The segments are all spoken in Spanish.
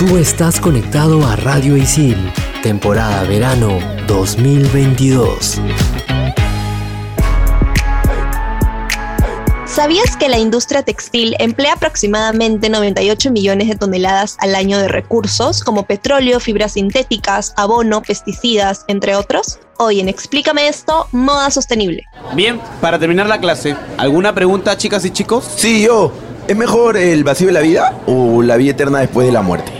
Tú estás conectado a Radio Isil, temporada verano 2022. ¿Sabías que la industria textil emplea aproximadamente 98 millones de toneladas al año de recursos como petróleo, fibras sintéticas, abono, pesticidas, entre otros? Hoy en Explícame esto, moda sostenible. Bien, para terminar la clase, ¿alguna pregunta chicas y chicos? Sí, yo. ¿Es mejor el vacío de la vida o la vida eterna después de la muerte?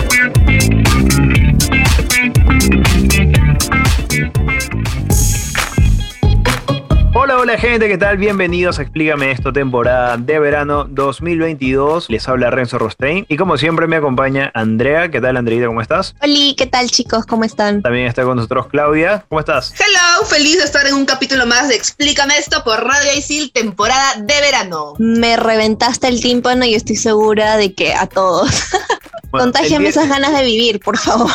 Hola, gente, ¿qué tal? Bienvenidos a Explícame esto, temporada de verano 2022. Les habla Renzo Rostein y como siempre me acompaña Andrea. ¿Qué tal, Andreita? ¿Cómo estás? Hola, ¿qué tal chicos? ¿Cómo están? También está con nosotros Claudia. ¿Cómo estás? Hello, feliz de estar en un capítulo más de Explícame esto por Radio Isil, temporada de verano. Me reventaste el tímpano y estoy segura de que a todos. Bueno, Contágiame esas ganas de vivir, por favor.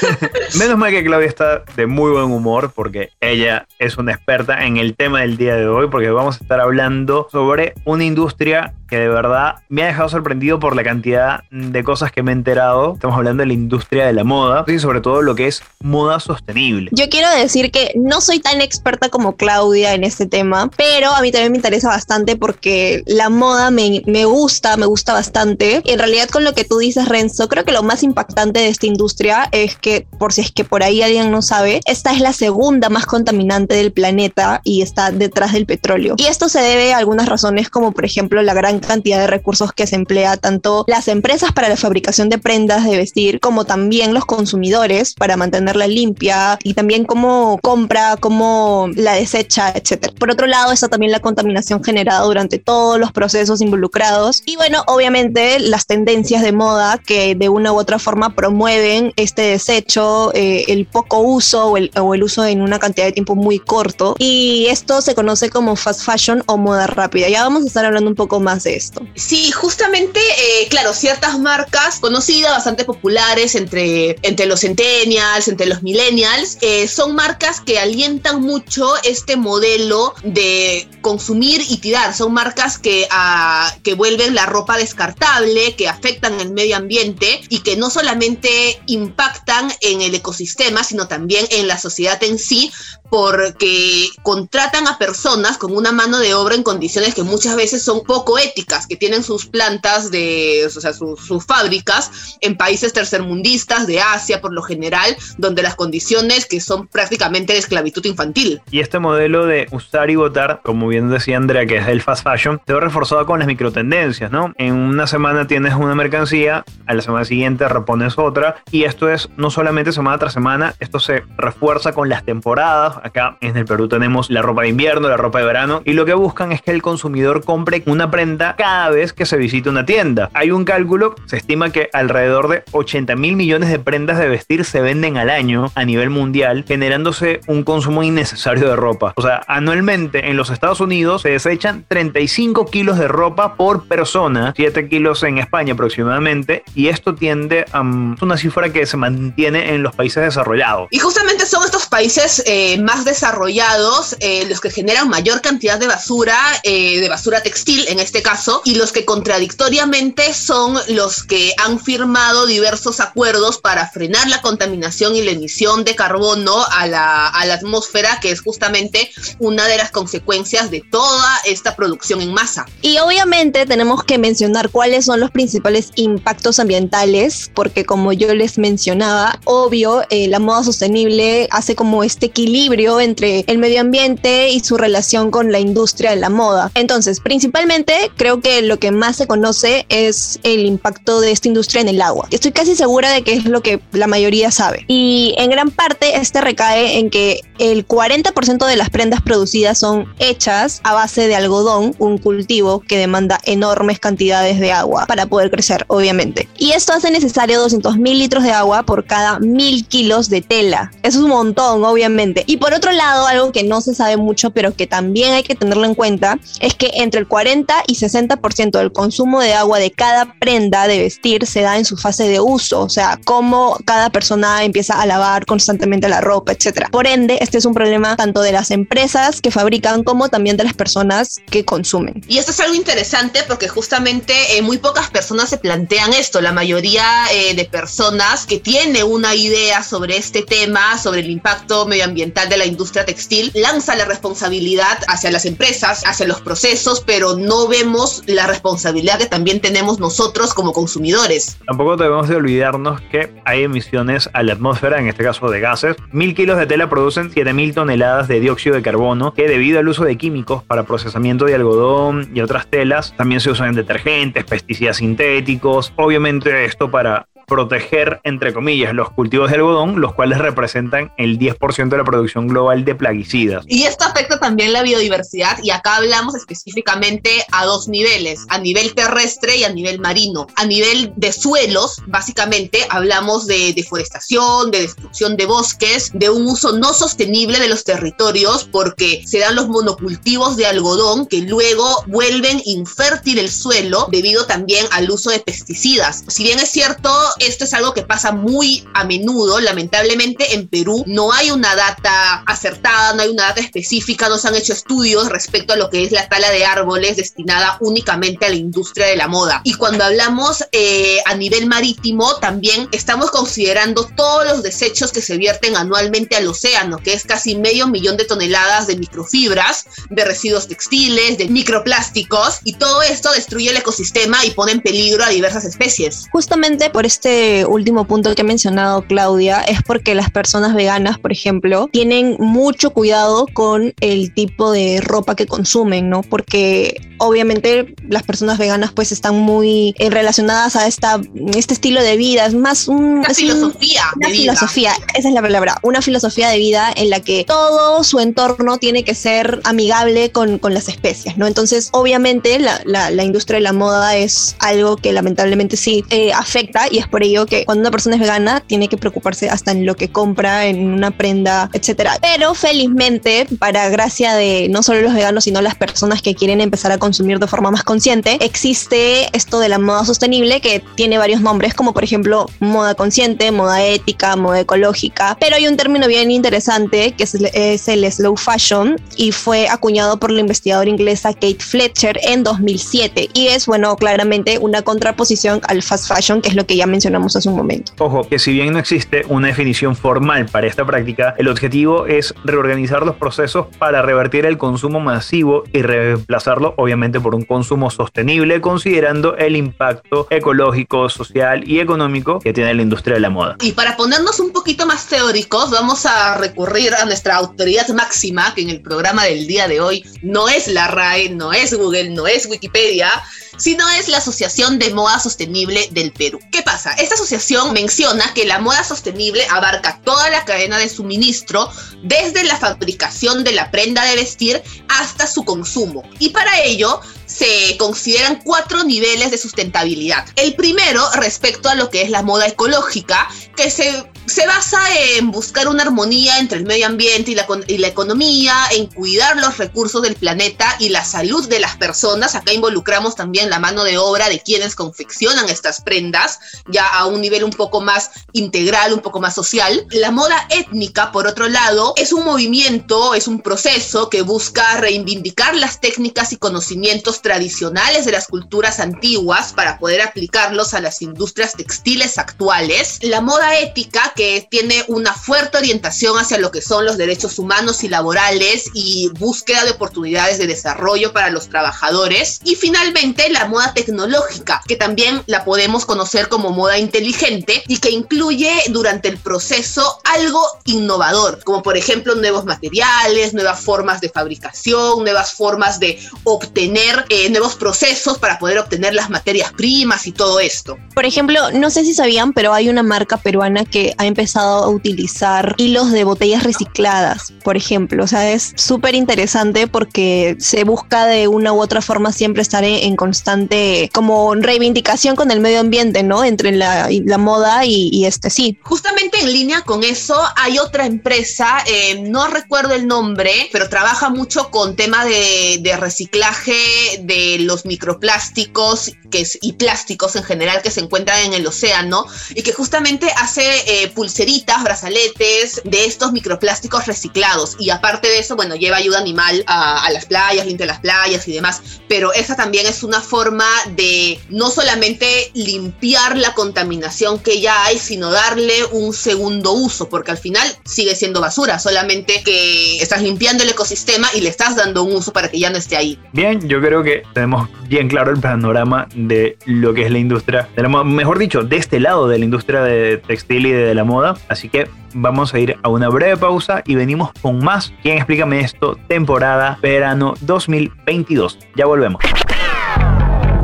Menos mal que Claudia está de muy buen humor porque ella es una experta en el tema del día de hoy porque vamos a estar hablando sobre una industria que de verdad me ha dejado sorprendido por la cantidad de cosas que me he enterado. Estamos hablando de la industria de la moda y sobre todo lo que es moda sostenible. Yo quiero decir que no soy tan experta como Claudia en este tema, pero a mí también me interesa bastante porque la moda me, me gusta, me gusta bastante. En realidad con lo que tú dices, Renzo, creo que lo más impactante de esta industria es que, por si es que por ahí alguien no sabe, esta es la segunda más contaminante del planeta y está detrás del petróleo. Y esto se debe a algunas razones como por ejemplo la gran cantidad de recursos que se emplea tanto las empresas para la fabricación de prendas de vestir como también los consumidores para mantenerla limpia y también cómo compra, cómo la desecha, etc. Por otro lado está también la contaminación generada durante todos los procesos involucrados y bueno, obviamente las tendencias de moda que de una u otra forma promueven este desecho, eh, el poco uso o el, o el uso en una cantidad de tiempo muy corto y esto se conoce como fast fashion o moda rápida. Ya vamos a estar hablando un poco más de esto. Sí, justamente, eh, claro, ciertas marcas conocidas, bastante populares entre, entre los centennials, entre los millennials, eh, son marcas que alientan mucho este modelo de consumir y tirar. Son marcas que, ah, que vuelven la ropa descartable, que afectan el medio ambiente y que no solamente impactan en el ecosistema, sino también en la sociedad en sí, porque contratan a personas con una mano de obra en condiciones que muchas veces son poco éticas, que tienen sus plantas de, o sea, sus, sus fábricas en países tercermundistas de Asia por lo general, donde las condiciones que son prácticamente de esclavitud infantil. Y este modelo de usar y votar, como bien decía Andrea, que es el fast fashion, se ve reforzado con las microtendencias, ¿no? En una semana tienes una mercancía, a la semana siguiente repones otra, y esto es no solamente semana tras semana, esto se refuerza con las temporadas. Acá en el Perú tenemos la ropa de invierno, la ropa de verano, y lo que buscan es que el consumidor compre una prenda cada vez que se visite una tienda. Hay un cálculo, se estima que alrededor de 80 mil millones de prendas de vestir se venden al año a nivel mundial, generándose un consumo innecesario de ropa. O sea, anualmente en los Estados Unidos se desechan 35 kilos de ropa por persona, 7 kilos en España aproximadamente, y esto tiende a mm, una cifra que se mantiene en los países desarrollados. Y justamente son estos países eh, más desarrollados eh, los que generan mayor cantidad de basura, eh, de basura textil en este caso, y los que contradictoriamente son los que han firmado diversos acuerdos para frenar la contaminación y la emisión de carbono a la, a la atmósfera, que es justamente una de las consecuencias de toda esta producción en masa. Y obviamente tenemos que mencionar cuáles son los principales impactos ambientales, porque como yo les mencionaba, obvio, la moda sostenible hace como este equilibrio entre el medio ambiente y su relación con la industria de la moda. Entonces, principalmente creo que lo que más se conoce es el impacto de esta industria en el agua. Estoy casi segura de que es lo que la mayoría sabe. Y en gran parte este recae en que el 40% de las prendas producidas son hechas a base de algodón, un cultivo que demanda enormes cantidades de agua para poder crecer, obviamente. Y esto hace necesario 200 mil litros de agua por cada mil kilos de tela. Eso es un montón, obviamente. Y por otro lado, algo que no se sabe mucho, pero que también hay que tenerlo en cuenta, es que entre el 40 y 60% del consumo de agua de cada prenda de vestir se da en su fase de uso, o sea, cómo cada persona empieza a lavar constantemente la ropa, etc. Por ende, este es un problema tanto de las empresas que fabrican como también de las personas que consumen. Y esto es algo interesante porque justamente eh, muy pocas personas se plantean esto. La mayoría eh, de personas que tiene una idea sobre este tema, sobre el impacto medioambiental de la industria textil, lanza la responsabilidad hacia las empresas, hacia los procesos, pero no vemos la responsabilidad que también tenemos nosotros como consumidores. Tampoco debemos de olvidarnos que hay emisiones a la atmósfera, en este caso de gases. Mil kilos de tela producen 7000 toneladas de dióxido de carbono, que debido al uso de químicos para procesamiento de algodón y otras telas, también se usan en detergentes, pesticidas sintéticos. Obviamente esto para proteger, entre comillas, los cultivos de algodón, los cuales representan el 10% de la producción global de plaguicidas. Y esto afecta también la biodiversidad y acá hablamos específicamente a dos niveles, a nivel terrestre y a nivel marino. A nivel de suelos, básicamente hablamos de deforestación, de destrucción de bosques, de un uso no sostenible de los territorios porque se dan los monocultivos de algodón que luego vuelven infértil el suelo debido también al uso de pesticidas. Si bien es cierto, esto es algo que pasa muy a menudo. Lamentablemente en Perú no hay una data acertada, no hay una data específica, no se han hecho estudios respecto a lo que es la tala de árboles destinada únicamente a la industria de la moda. Y cuando hablamos eh, a nivel marítimo, también estamos considerando todos los desechos que se vierten anualmente al océano, que es casi medio millón de toneladas de microfibras, de residuos textiles, de microplásticos, y todo esto destruye el ecosistema y pone en peligro a diversas especies. Justamente por este este último punto que ha mencionado Claudia es porque las personas veganas, por ejemplo, tienen mucho cuidado con el tipo de ropa que consumen, ¿no? Porque obviamente las personas veganas pues están muy eh, relacionadas a esta, este estilo de vida, es más un, una filosofía. una filosofía, esa es la palabra, una filosofía de vida en la que todo su entorno tiene que ser amigable con, con las especies, ¿no? Entonces, obviamente la, la, la, industria de la moda es algo que lamentablemente sí eh, afecta y es por ello que cuando una persona es vegana tiene que preocuparse hasta en lo que compra, en una prenda, etcétera. Pero felizmente, para gracia de no solo los veganos, sino las personas que quieren empezar a consumir de forma más consciente, existe esto de la moda sostenible que tiene varios nombres, como por ejemplo moda consciente, moda ética, moda ecológica. Pero hay un término bien interesante que es es el slow fashion y fue acuñado por la investigadora inglesa Kate Fletcher en 2007 y es, bueno, claramente una contraposición al fast fashion, que es lo que ya mencioné mencionamos hace un momento. Ojo, que si bien no existe una definición formal para esta práctica, el objetivo es reorganizar los procesos para revertir el consumo masivo y reemplazarlo obviamente por un consumo sostenible considerando el impacto ecológico, social y económico que tiene la industria de la moda. Y para ponernos un poquito más teóricos, vamos a recurrir a nuestra autoridad máxima, que en el programa del día de hoy no es la RAE, no es Google, no es Wikipedia, sino es la Asociación de Moda Sostenible del Perú. ¿Qué pasa? Esta asociación menciona que la moda sostenible abarca toda la cadena de suministro, desde la fabricación de la prenda de vestir hasta su consumo. Y para ello se consideran cuatro niveles de sustentabilidad. El primero respecto a lo que es la moda ecológica, que se se basa en buscar una armonía entre el medio ambiente y la, y la, economía, en cuidar los recursos del planeta y la salud de las personas. Acá involucramos también la mano de obra de quienes confeccionan estas prendas, ya a un nivel un poco más integral, un poco más social. La moda étnica, por otro lado, es un movimiento, es un proceso que busca reivindicar las técnicas y conocimientos tradicionales de las culturas antiguas para poder aplicarlos a las industrias textiles actuales. La moda ética, que tiene una fuerte orientación hacia lo que son los derechos humanos y laborales y búsqueda de oportunidades de desarrollo para los trabajadores. Y finalmente, la moda tecnológica, que también la podemos conocer como moda inteligente y que incluye durante el proceso algo innovador, como por ejemplo nuevos materiales, nuevas formas de fabricación, nuevas formas de obtener eh, nuevos procesos para poder obtener las materias primas y todo esto. Por ejemplo, no sé si sabían, pero hay una marca peruana que empezado a utilizar hilos de botellas recicladas, por ejemplo. O sea, es súper interesante porque se busca de una u otra forma siempre estar en, constante como reivindicación con el medio ambiente, ¿no? Entre la, moda y, este sí. Justamente en línea con eso hay otra empresa, eh, no recuerdo el nombre, pero trabaja mucho con tema de, reciclaje de los microplásticos y plásticos en general que se encuentran en el océano y que justamente hace eh, pulseritas, brazaletes de estos microplásticos reciclados y aparte de eso, bueno, lleva ayuda animal a, a las playas, limpia las playas y demás, pero esa también es una forma de no solamente limpiar la contaminación que ya hay, sino darle un segundo uso, porque al final sigue siendo basura, solamente que estás limpiando el ecosistema y le estás dando un uso para que ya no esté ahí. Bien, yo creo que tenemos bien claro el panorama de lo que es la industria mejor dicho, de este lado de la industria de textil y de la moda, así que vamos a ir a una breve pausa y venimos con más. ¿Quién explícame esto? Temporada verano 2022. Ya volvemos.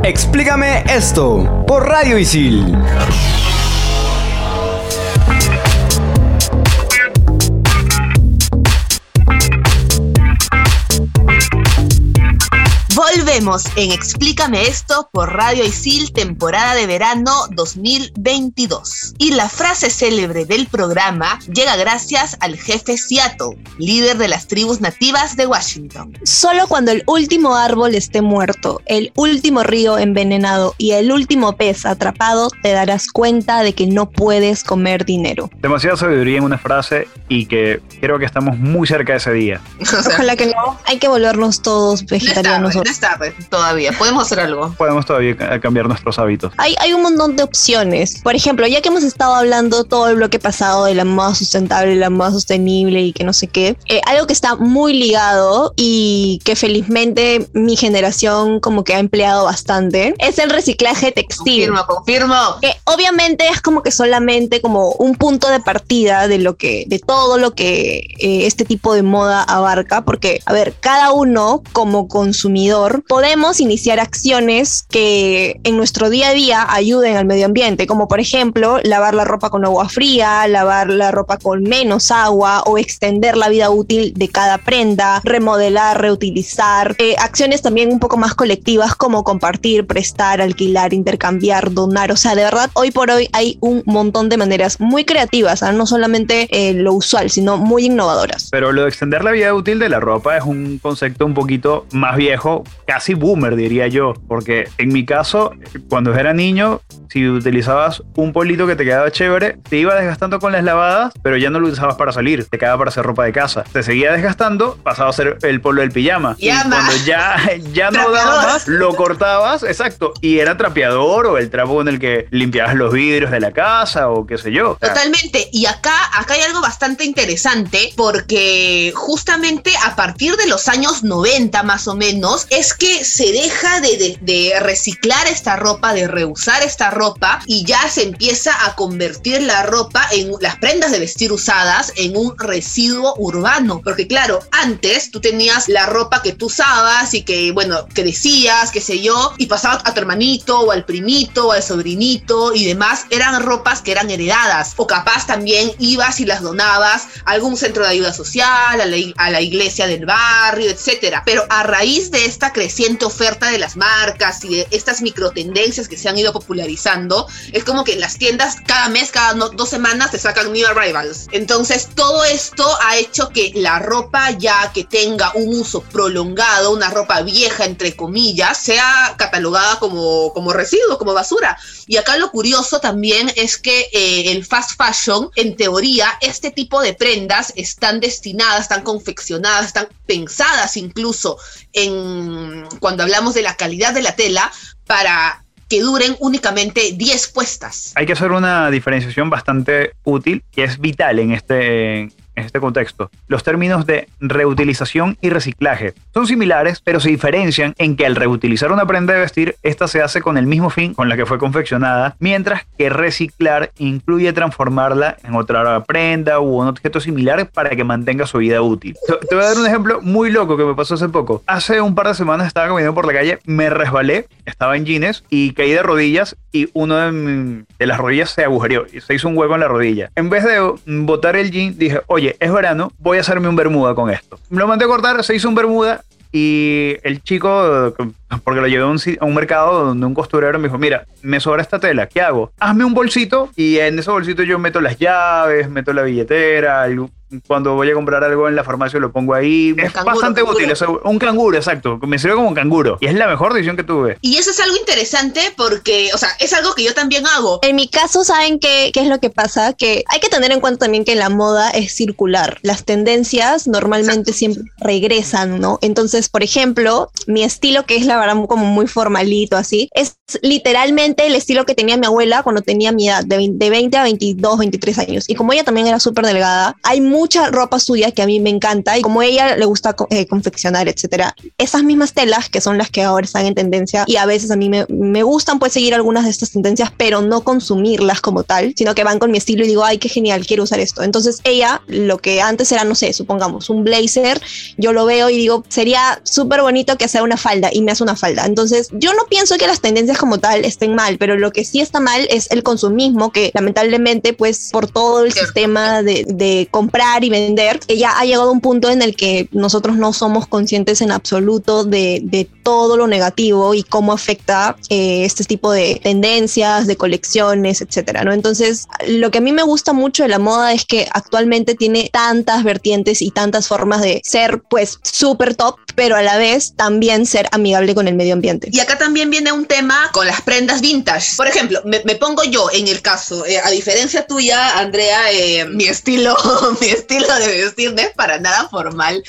Explícame esto por Radio Isil. Volvemos en Explícame esto por Radio Isil, temporada de verano 2022. Y la frase célebre del programa llega gracias al jefe Seattle, líder de las tribus nativas de Washington. Solo cuando el último árbol esté muerto, el último río envenenado y el último pez atrapado, te darás cuenta de que no puedes comer dinero. Demasiada sabiduría en una frase y que creo que estamos muy cerca de ese día. O sea, Ojalá que no. Hay que volvernos todos vegetarianos. No tarde, todavía. Podemos hacer algo. Podemos todavía cambiar nuestros hábitos. Hay, hay un montón de opciones. Por ejemplo, ya que hemos estado hablando todo el bloque pasado de la moda sustentable, la moda sostenible y que no sé qué, eh, algo que está muy ligado y que felizmente mi generación como que ha empleado bastante es el reciclaje textil. Confirmo, confirmo. Que obviamente es como que solamente como un punto de partida de lo que, de todo lo que eh, este tipo de moda abarca, porque, a ver, cada uno como consumidor podemos iniciar acciones que en nuestro día a día ayuden al medio ambiente, como por ejemplo lavar la ropa con agua fría, lavar la ropa con menos agua o extender la vida útil de cada prenda, remodelar, reutilizar, eh, acciones también un poco más colectivas como compartir, prestar, alquilar, intercambiar, donar, o sea, de verdad, hoy por hoy hay un montón de maneras muy creativas, ¿ah? no solamente eh, lo usual, sino muy innovadoras. Pero lo de extender la vida útil de la ropa es un concepto un poquito más viejo, casi boomer diría yo, porque en mi caso, cuando era niño, si utilizabas un polito que te quedaba chévere, te iba desgastando con las lavadas, pero ya no lo usabas para salir, te quedaba para hacer ropa de casa. Te seguía desgastando, pasaba a ser el polo del pijama. Y cuando ya, ya no daba más, lo cortabas, exacto, y era trapeador o el trapo en el que limpiabas los vidrios de la casa o qué sé yo. Totalmente. Y acá, acá hay algo bastante interesante porque justamente a partir de los años 90 más o menos es que se deja de, de, reciclar esta ropa, de reusar esta ropa y ya se empieza a convertir la ropa en las prendas de vestir usadas en un residuo urbano. Porque claro, antes tú tenías la ropa que tú usabas y que, bueno, que decías, qué sé yo, y pasaba a tu hermanito o al primito o al sobrinito y demás. Eran ropas que eran heredadas o capaz también ibas y las donabas a algún centro de ayuda social, a la, a la iglesia del barrio, etcétera. Pero a raíz de esta creciente oferta de las marcas y de estas microtendencias que se han ido popularizando, es como que las tiendas cada mes, cada no, dos semanas te sacan new arrivals. Entonces todo esto ha hecho que la ropa ya que tenga un uso prolongado, una ropa vieja entre comillas, sea catalogada como, como residuo, como basura. Y acá lo curioso también es que eh, el fast fashion, en teoría, este tipo de prendas están destinadas, están confeccionadas, están pensadas incluso en, cuando hablamos de la calidad de la tela para que duren únicamente 10 puestas. Hay que hacer una diferenciación bastante útil y es vital en este, en este contexto. Los términos de reutilización y reciclaje son similares, pero se diferencian en que al reutilizar una prenda de vestir, esta se hace con el mismo fin con la que fue confeccionada, mientras que reciclar incluye transformarla en otra prenda u un objeto similar para que mantenga su vida útil. Te voy a dar un ejemplo muy loco que me pasó hace poco. Hace un par de semanas estaba caminando por la calle, me resbalé, estaba en jeans y caí de rodillas y uno de, de las rodillas se agujereó y se hizo un hueco en la rodilla. En vez de botar el jean, dije, oye, es verano, voy a hacerme un bermuda con esto. Lo mandé a cortar, se hizo un bermuda y el chico, porque lo llevé a un, mercado donde un costurero me dijo, mira, me sobra esta tela, ¿qué hago? Hazme un bolsito y en ese bolsito yo meto las llaves, meto la billetera, cuando voy a comprar algo en la farmacia lo pongo ahí. es bastante útil, un canguro, exacto. Me sirve como un canguro. Y es la mejor decisión que tuve. Y eso es algo interesante porque, o sea, es algo que yo también hago. En mi caso, ¿saben qué, qué es lo que pasa? Que hay que tener en cuenta también que la moda es circular. Las tendencias normalmente siempre regresan, ¿no? Entonces, por ejemplo, mi estilo, que es la verdad como muy formalito así, es literalmente el estilo que tenía mi abuela cuando tenía mi edad, de 20 a 22, 23 años. Y como ella también era súper delgada, hay mucha ropa suya que a mí me encanta y como ella le gusta eh, confeccionar, etcétera. Esas mismas telas que son las que ahora están en tendencia y a veces a mí me, me gustan pues seguir algunas de estas tendencias, pero no consumirlas como tal, sino que van con mi estilo y digo, ay, qué genial, quiero usar esto. Entonces ella, lo que antes era, no sé, supongamos un blazer, yo lo veo y digo, sería súper bonito que sea una falda y me hace una falda. Entonces yo no pienso que las tendencias como tal estén mal, pero lo que sí está mal es el consumismo que lamentablemente pues por todo el sistema de, de comprar y vender, ya ha llegado a un punto en el que nosotros no somos conscientes en absoluto de, de todo lo negativo y cómo afecta eh, este tipo de tendencias, de colecciones, etcétera, ¿no? Entonces, lo que a mí me gusta mucho de la moda es que actualmente tiene tantas vertientes y tantas formas de ser, pues, súper top, pero a la vez también ser amigable con el medio ambiente. Y acá también viene un tema con las prendas vintage. Por ejemplo, me, pongo yo en el caso, eh, a diferencia tuya, Andrea, eh, mi estilo, mi estilo de vestir no es para nada formal.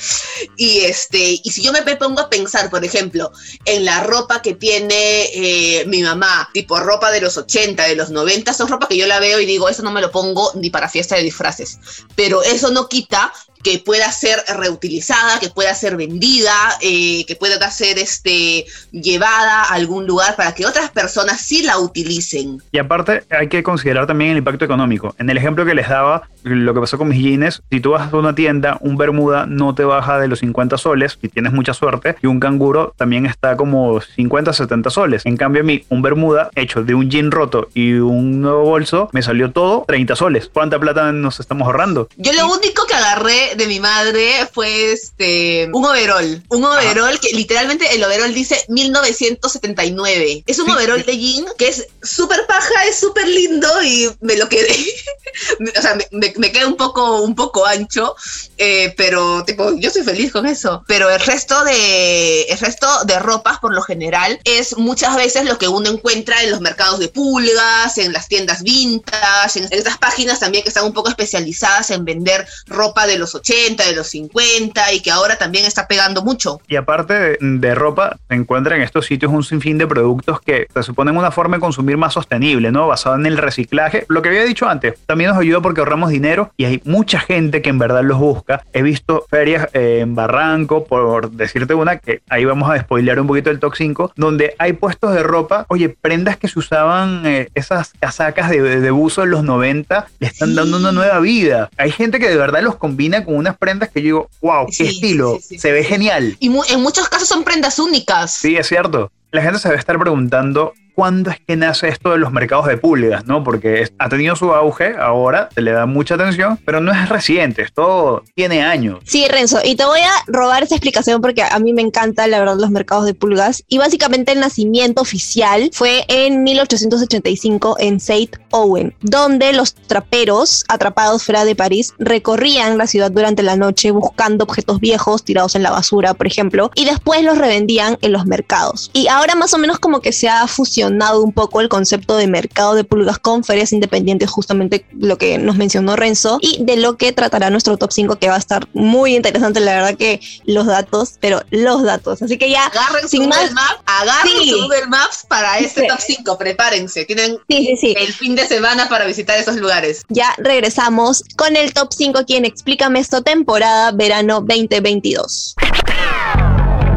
Y este, y si yo me pongo a pensar, por ejemplo, en la ropa que tiene eh, mi mamá, tipo ropa de los 80, de los 90, son ropa que yo la veo y digo, eso no me lo pongo ni para fiesta de disfraces. Pero eso no quita que pueda ser reutilizada, que pueda ser vendida, eh, que pueda ser este, llevada a algún lugar para que otras personas sí la utilicen. Y aparte hay que considerar también el impacto económico. En el ejemplo que les daba, lo que pasó con mis jeans, si tú vas a una tienda, un bermuda no te baja de los 50 soles, si tienes mucha suerte, y un canguro también está como 50, 70 soles. En cambio a mí, un bermuda hecho de un jean roto y un nuevo bolso, me salió todo 30 soles. ¿Cuánta plata nos estamos ahorrando? Yo lo único que agarré de mi madre fue este un overall. Un overall que literalmente el overall dice 1979. Es un overall de jean que es súper paja, es súper lindo y me lo quedé. o sea, me, queda un poco, un poco ancho, eh, pero tipo, yo soy feliz con eso. Pero el resto de el resto de ropas, por lo general, es muchas veces lo que uno encuentra en los mercados de pulgas, en las tiendas vintage, en estas páginas también que están un poco especializadas en vender ropa de los 80, de los 50 y que ahora también está pegando mucho. Y aparte de, ropa, se encuentra en estos sitios un sinfín de productos que se suponen una forma de consumir más sostenible, ¿no? Basada en el reciclaje. Lo que había dicho antes, también nos ayuda porque ahorramos dinero y hay mucha gente que en verdad los busca. He visto ferias eh, en Barranco, por decirte una, que ahí vamos a spoilear un poquito el Top 5, donde hay puestos de ropa, oye, prendas que se usaban, eh, esas casacas de, buzo en los 90, le están dando una nueva vida. Hay gente que de verdad los combina con unas prendas que yo digo, wow, qué estilo, se ve genial. Y en muchos casos son prendas únicas. Sí, es cierto. La gente se debe estar preguntando cuándo es que nace esto de los mercados de pulgas, ¿no? Porque ha tenido su auge, ahora se le da mucha atención, pero no es reciente, esto tiene años. Sí, Renzo, y te voy a robar esa explicación porque a mí me encanta, la verdad, los mercados de pulgas. Y básicamente el nacimiento oficial fue en 1885 en Saint Owen, donde los traperos atrapados fuera de París recorrían la ciudad durante la noche buscando objetos viejos tirados en la basura, por ejemplo, y después los revendían en los mercados. Y ahora más o menos como que se ha fusionado un poco el concepto de mercado de pulgas con ferias independientes, justamente lo que nos mencionó Renzo, y de lo que tratará nuestro top 5, que va a estar muy interesante, la verdad que los datos, pero los datos. Así que ya, Agarren sin más, Google Maps, agarren Sí. su Google Maps para este Sí. top 5. Prepárense. Tienen sí, sí, sí. el fin de semana para visitar esos lugares. Ya regresamos con el top 5 aquí en Explícame esto temporada verano 2022.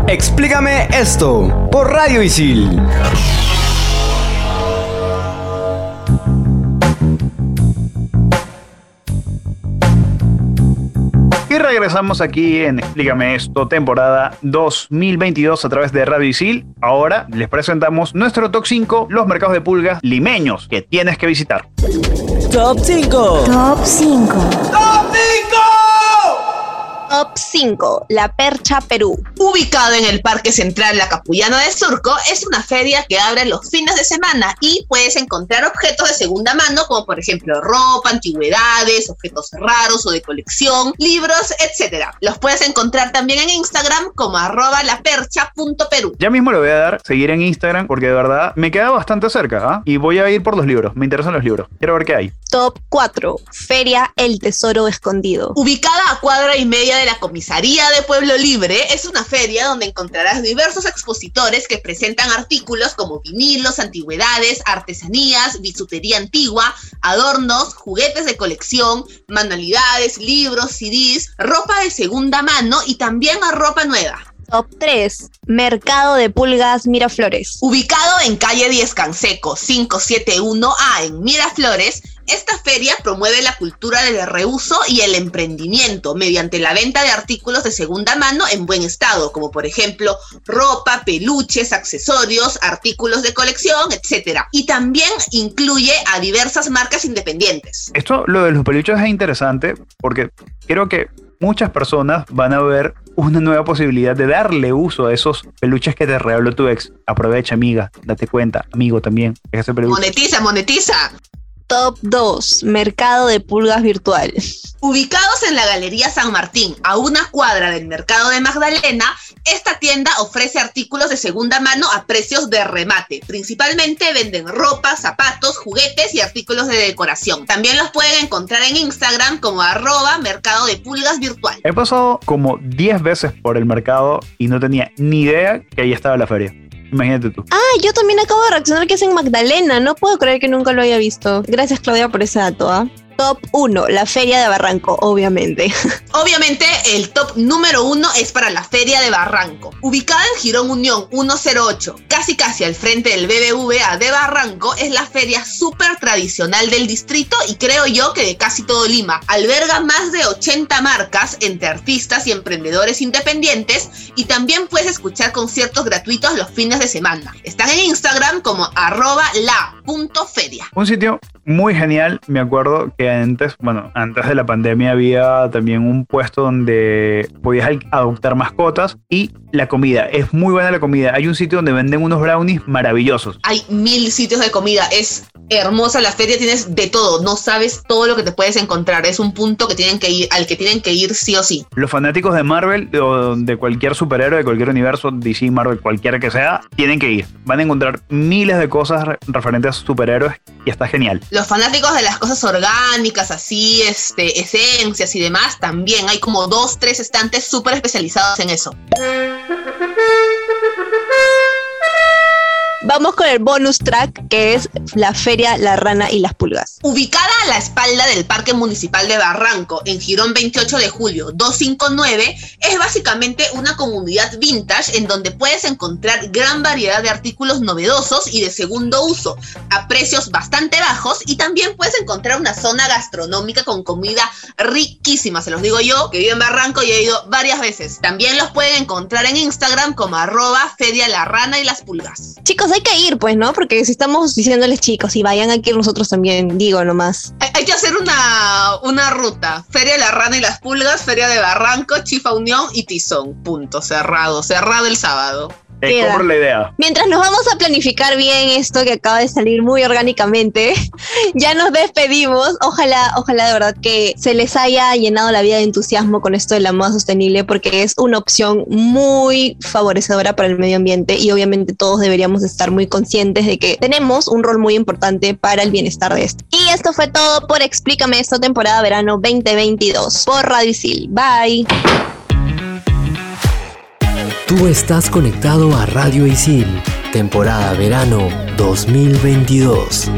Explícame esto por Radio Isil. Y regresamos aquí en Explícame esto, temporada 2022 a través de Radio Isil. Ahora les presentamos nuestro top 5, los mercados de pulgas limeños que tienes que visitar. Top 5. Top 5. Top 5, La Percha Perú. Ubicada en el Parque Central La Capullana de Surco, es una feria que abre los fines de semana y puedes encontrar objetos de segunda mano, como por ejemplo ropa, antigüedades, objetos raros o de colección, libros, etc. Los puedes encontrar también en Instagram como arroba lapercha.perú. Ya mismo le voy a dar seguir en Instagram porque de verdad me queda bastante cerca ¿ah? y voy a ir por los libros. Me interesan los libros. Quiero ver qué hay. Top 4, Feria El Tesoro Escondido. Ubicada a cuadra y media de la comisaría de Pueblo Libre, es una feria donde encontrarás diversos expositores que presentan artículos como vinilos, antigüedades, artesanías, bisutería antigua, adornos, juguetes de colección, manualidades, libros, CDs, ropa de segunda mano y también a ropa nueva. Top 3, Mercado de Pulgas Miraflores. Ubicado en calle 10 Canseco 571A en Miraflores, esta feria promueve la cultura del reuso y el emprendimiento mediante la venta de artículos de segunda mano en buen estado, como por ejemplo ropa, peluches, accesorios, artículos de colección, etc. Y también incluye a diversas marcas independientes. Esto, lo de los peluches es interesante porque creo que muchas personas van a ver una nueva posibilidad de darle uso a esos peluches que te regaló tu ex. Aprovecha, amiga, date cuenta, amigo también, ese peluche. Monetiza, monetiza. Top 2, Mercado de Pulgas Virtual. Ubicados en la Galería San Martín, a una cuadra del Mercado de Magdalena, esta tienda ofrece artículos de segunda mano a precios de remate. Principalmente venden ropa, zapatos, juguetes y artículos de decoración. También los pueden encontrar en Instagram como arroba Mercado de Pulgas Virtual. He pasado como 10 veces por el mercado y no tenía ni idea que ahí estaba la feria. Imagínate tú. Ah, yo también acabo de reaccionar que es en Magdalena. No puedo creer que nunca lo haya visto. Gracias, Claudia, por ese dato. ¿ah? Top 1, la Feria de Barranco, obviamente. Obviamente, el top número uno es para la Feria de Barranco. Ubicada en Girón Unión 108, casi casi al frente del BBVA de Barranco, es la feria súper tradicional del distrito y creo yo que de casi todo Lima. Alberga más de 80 marcas entre artistas y emprendedores independientes y también puedes escuchar conciertos gratuitos los fines de semana. Están en Instagram como arroba la.feria. Un sitio muy genial, me acuerdo que antes, bueno, antes de la pandemia había también un puesto donde podías adoptar mascotas y la comida, es muy buena la comida. Hay un sitio donde venden unos brownies maravillosos. Hay mil sitios de comida, es hermosa la feria, tienes de todo, no sabes todo lo que te puedes encontrar, es un punto que tienen que ir, al que tienen que ir sí o sí. Los fanáticos de Marvel o de cualquier superhéroe, de cualquier universo, DC, Marvel, cualquiera que sea, tienen que ir. Van a encontrar miles de cosas re- referentes a superhéroes y está genial. Los fanáticos de las cosas orgánicas, así, este, esencias y demás, también hay como dos, tres estantes súper especializados en eso. Vamos con el bonus track, que es la Feria, la Rana y las Pulgas. Ubicada a la espalda del Parque Municipal de Barranco, en Girón 28 de julio 259, es básicamente una comunidad vintage en donde puedes encontrar gran variedad de artículos novedosos y de segundo uso, a precios bastante bajos, y también puedes encontrar una zona gastronómica con comida riquísima, se los digo yo, que vivo en Barranco y he ido varias veces. También los pueden encontrar en Instagram como arroba Feria La Rana y las Pulgas. Chicos, hay que ir, pues, ¿no? Porque si estamos diciéndoles chicos, y vayan aquí nosotros también, digo nomás. Hay, hay que hacer una, una ruta. Feria de la Rana y las Pulgas, Feria de Barranco, Chifa Unión y Tizón. Punto. Cerrado. Cerrado el sábado. Queda. compro la idea. Mientras nos vamos a planificar bien esto que acaba de salir muy orgánicamente, ya nos despedimos. Ojalá, ojalá de verdad que se les haya llenado la vida de entusiasmo con esto de la moda sostenible, porque es una opción muy favorecedora para el medio ambiente y obviamente todos deberíamos estar muy conscientes de que tenemos un rol muy importante para el bienestar de esto. Y esto fue todo por Explícame esto, temporada verano 2022 por Radio Isil. Bye. Tú estás conectado a Radio Isil, temporada verano 2022.